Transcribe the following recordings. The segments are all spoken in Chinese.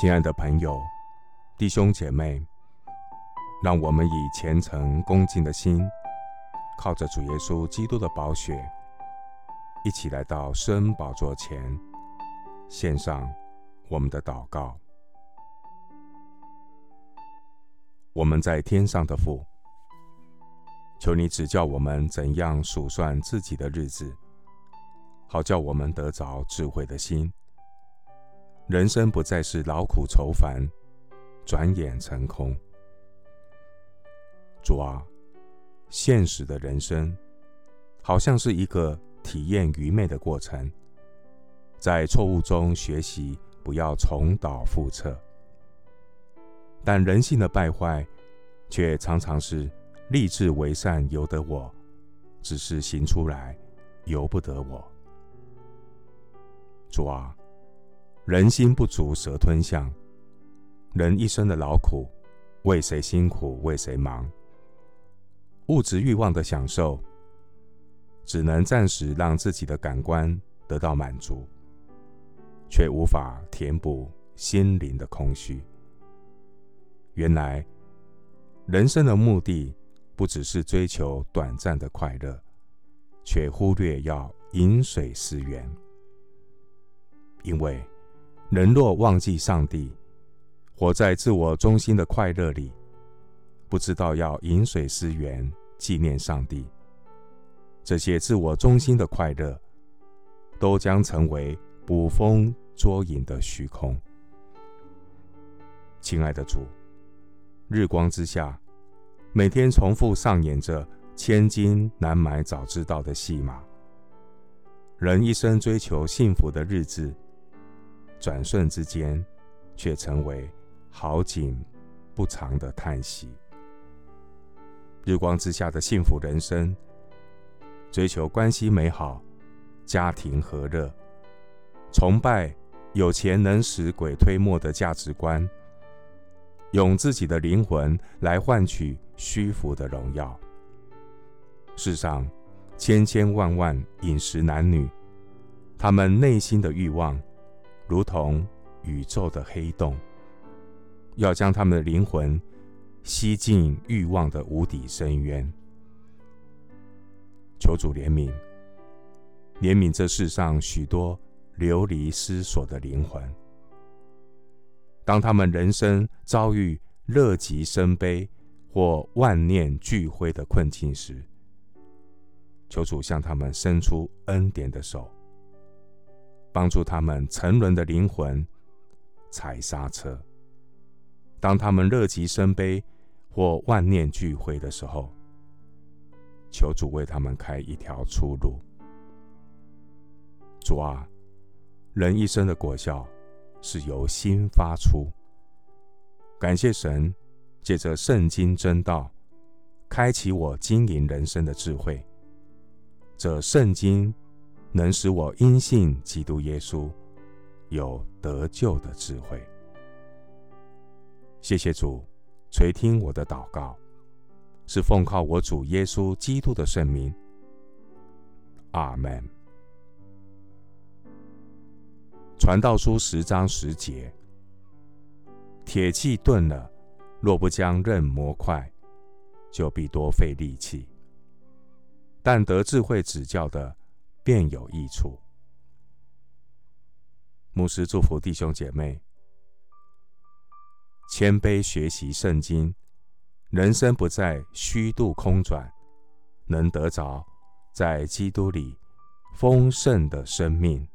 亲爱的朋友、弟兄姐妹，让我们以虔诚恭敬的心，靠着主耶稣基督的宝血，一起来到施恩宝座前，献上我们的祷告。我们在天上的父，求你指教我们怎样数算自己的日子，好叫我们得着智慧的心。人生不再是劳苦愁烦，转眼成空。主啊，现实的人生好像是一个体验愚昧的过程，在错误中学习，不要重蹈覆辙。但人性的败坏，却常常是立志为善由得我，只是行出来由不得我。主啊。人心不足蛇吞象，人一生的劳苦，为谁辛苦为谁忙？物质欲望的享受，只能暂时让自己的感官得到满足，却无法填补心灵的空虚。原来，人生的目的不只是追求短暂的快乐，却忽略要饮水思源，因为。人若忘记上帝，活在自我中心的快乐里，不知道要饮水思源，纪念上帝，这些自我中心的快乐，都将成为捕风捉影的虚空。亲爱的主，日光之下，每天重复上演着千金难买早知道的戏码。人一生追求幸福的日子。转瞬之间，却成为好景不长的叹息。日光之下的幸福人生，追求关系美好、家庭和乐，崇拜有钱能使鬼推磨的价值观，用自己的灵魂来换取虚浮的荣耀。世上千千万万饮食男女，他们内心的欲望。如同宇宙的黑洞，要将他们的灵魂吸进欲望的无底深渊。求主怜悯，怜悯这世上许多流离失所的灵魂。当他们人生遭遇乐极生悲或万念俱灰的困境时，求主向他们伸出恩典的手。帮助他们沉沦的灵魂踩刹车。当他们乐极生悲或万念俱灰的时候，求主为他们开一条出路。主啊，人一生的果效是由心发出。感谢神，借着圣经真道，开启我经营人生的智慧。这圣经。能使我因信基督耶稣有得救的智慧。谢谢主垂听我的祷告，是奉靠我主耶稣基督的圣名。阿门。传道书十章十节：铁器钝了，若不将刃磨快，就必多费力气。但得智慧指教的。便有益处。牧师祝福弟兄姐妹，谦卑学习圣经，人生不再虚度空转，能得着在基督里丰盛的生命。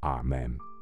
阿门。